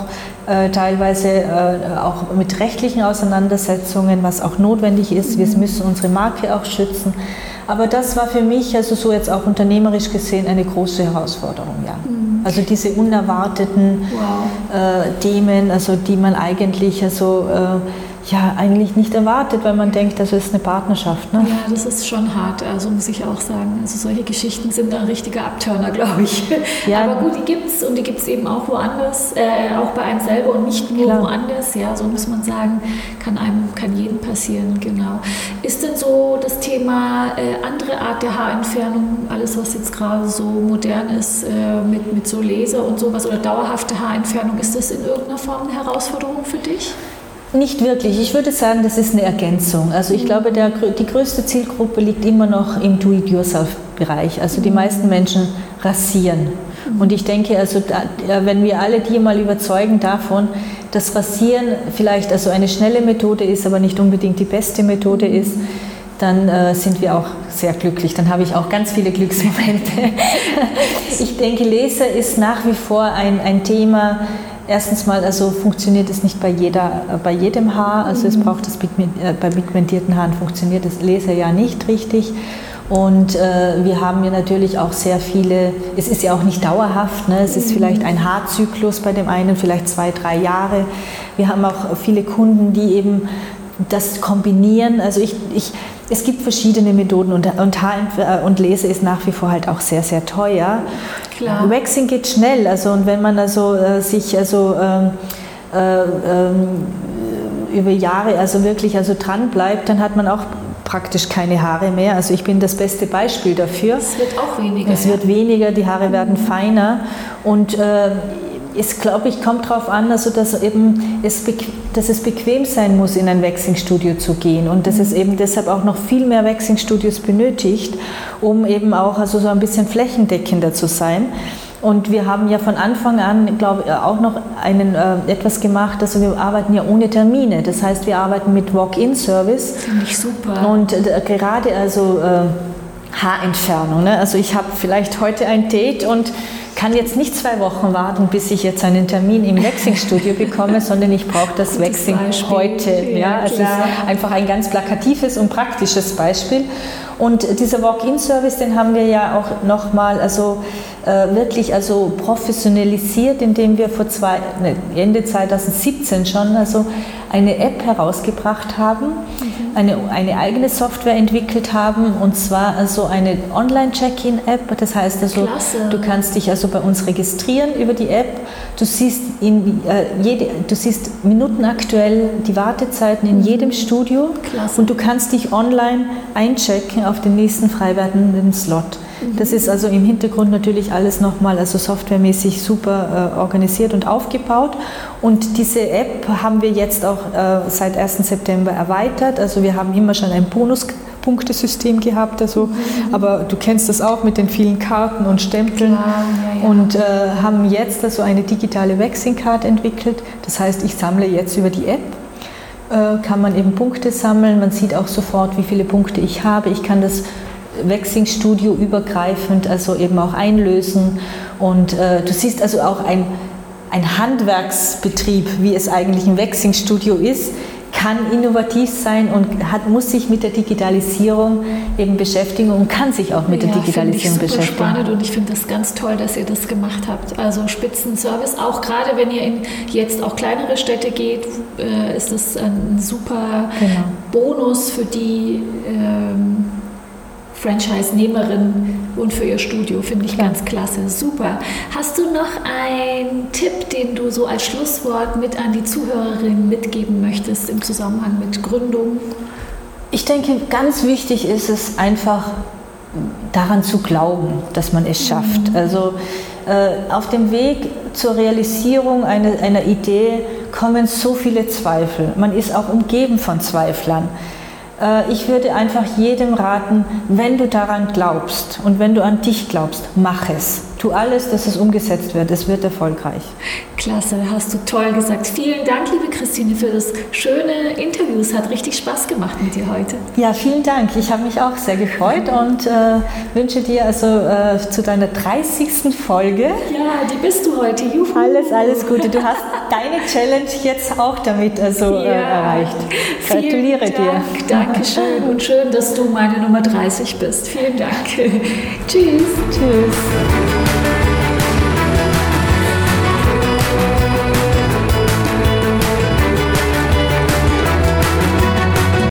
äh, teilweise äh, auch mit rechtlichen Auseinandersetzungen, was auch notwendig ist. Wir müssen unsere Marke auch schützen. Aber das war für mich, also so jetzt auch unternehmerisch gesehen, eine große Herausforderung, ja. Mhm. Also diese unerwarteten wow. äh, Themen, also die man eigentlich also äh, ja eigentlich nicht erwartet, weil man denkt, das ist eine Partnerschaft. Ne? Ja, das ist schon hart, also muss ich auch sagen. Also solche Geschichten sind ein richtiger Abturner, glaube ich. Ja. Aber gut, die gibt es und die gibt es eben auch woanders, äh, auch bei einem selber und nicht nur Klar. woanders. Ja, so muss man sagen, kann einem, kann jedem passieren, genau. Ist denn so das Thema äh, andere Art der Haarentfernung, alles was jetzt gerade so modern ist, äh, mit, mit so Laser und sowas oder dauerhafte Haarentfernung, ist das in irgendeiner Form eine Herausforderung für dich? Nicht wirklich. Ich würde sagen, das ist eine Ergänzung. Also ich glaube, der, die größte Zielgruppe liegt immer noch im Do-it-yourself-Bereich. Also die meisten Menschen rasieren. Und ich denke, also da, wenn wir alle die mal überzeugen davon, dass Rasieren vielleicht also eine schnelle Methode ist, aber nicht unbedingt die beste Methode ist, dann äh, sind wir auch sehr glücklich. Dann habe ich auch ganz viele Glücksmomente. ich denke, Laser ist nach wie vor ein, ein Thema, Erstens mal, also funktioniert es nicht bei, jeder, äh, bei jedem Haar. Also es mhm. braucht das äh, bei pigmentierten Haaren funktioniert das Laser ja nicht richtig. Und äh, wir haben ja natürlich auch sehr viele, es ist ja auch nicht dauerhaft, ne? es ist mhm. vielleicht ein Haarzyklus bei dem einen, vielleicht zwei, drei Jahre. Wir haben auch viele Kunden, die eben das kombinieren. Also ich, ich, es gibt verschiedene Methoden und, und, Haar äh, und Laser ist nach wie vor halt auch sehr, sehr teuer. Klar. Waxing geht schnell, also und wenn man also äh, sich also ähm, äh, ähm, über Jahre also wirklich also dran bleibt, dann hat man auch praktisch keine Haare mehr. Also ich bin das beste Beispiel dafür. Es wird auch weniger. Es wird weniger, die Haare werden mhm. feiner und äh, es, glaube ich, kommt darauf an, also dass, eben es dass es bequem sein muss, in ein Waxing-Studio zu gehen und dass es eben deshalb auch noch viel mehr Waxing-Studios benötigt, um eben auch also so ein bisschen flächendeckender zu sein. Und wir haben ja von Anfang an, glaube ich, auch noch einen, äh, etwas gemacht, also wir arbeiten ja ohne Termine. Das heißt, wir arbeiten mit Walk-in-Service. Finde ich super. Und äh, gerade also äh, Haarentfernung. Ne? Also ich habe vielleicht heute ein Date und kann jetzt nicht zwei Wochen warten, bis ich jetzt einen Termin im Waxing-Studio bekomme, sondern ich brauche das Waxing heute. Ja, ja es ist einfach ein ganz plakatives und praktisches Beispiel. Und dieser Walk-in-Service, den haben wir ja auch nochmal also, äh, wirklich also professionalisiert, indem wir vor zwei, ne, Ende 2017 schon also eine App herausgebracht haben, mhm. Eine, eine eigene Software entwickelt haben und zwar also eine Online-Check-in-App. Das heißt also, Klasse. du kannst dich also bei uns registrieren über die App. Du siehst, in, äh, jede, du siehst minutenaktuell die Wartezeiten in mhm. jedem Studio Klasse. und du kannst dich online einchecken auf den nächsten frei werdenden Slot. Das ist also im Hintergrund natürlich alles nochmal, also softwaremäßig super äh, organisiert und aufgebaut. Und diese App haben wir jetzt auch äh, seit 1. September erweitert. Also wir haben immer schon ein Bonus Punktesystem gehabt. Also, mhm. Aber du kennst das auch mit den vielen Karten und Stempeln. Ja, ja, ja. Und äh, haben jetzt also eine digitale Waxing-Card entwickelt. Das heißt, ich sammle jetzt über die App äh, kann man eben Punkte sammeln. Man sieht auch sofort, wie viele Punkte ich habe. Ich kann das Waxing-Studio übergreifend also eben auch einlösen. Und äh, du siehst also auch ein, ein Handwerksbetrieb, wie es eigentlich ein Waxing-Studio ist, kann innovativ sein und hat, muss sich mit der Digitalisierung eben beschäftigen und kann sich auch mit ja, der Digitalisierung ich super beschäftigen. spannend und ich finde das ganz toll, dass ihr das gemacht habt. Also Spitzenservice, auch gerade wenn ihr in jetzt auch kleinere Städte geht, äh, ist das ein super genau. Bonus für die ähm, Franchise-Nehmerin und für ihr Studio. Finde ich ganz klasse. Super. Hast du noch einen Tipp, den du so als Schlusswort mit an die Zuhörerinnen mitgeben möchtest im Zusammenhang mit Gründung? Ich denke, ganz wichtig ist es einfach daran zu glauben, dass man es schafft. Mhm. Also äh, auf dem Weg zur Realisierung einer, einer Idee kommen so viele Zweifel. Man ist auch umgeben von Zweiflern. Äh, ich würde einfach jedem raten, wenn du daran glaubst und wenn du an dich glaubst, mach es. Tu alles, dass es umgesetzt wird. Es wird erfolgreich. Klasse, hast du toll gesagt. Vielen Dank, liebe Christine, für das schöne Interview. Es hat richtig Spaß gemacht mit dir heute. Ja, vielen Dank. Ich habe mich auch sehr gefreut und äh, wünsche dir also äh, zu deiner 30. Folge. Ja, die bist du heute. Juhu. Alles, alles Gute. Du hast deine Challenge jetzt auch damit also, äh, ja. erreicht. Gratuliere Dank. dir. Dankeschön und schön, dass du meine Nummer 30 bist. Vielen Dank. Tschüss. Tschüss.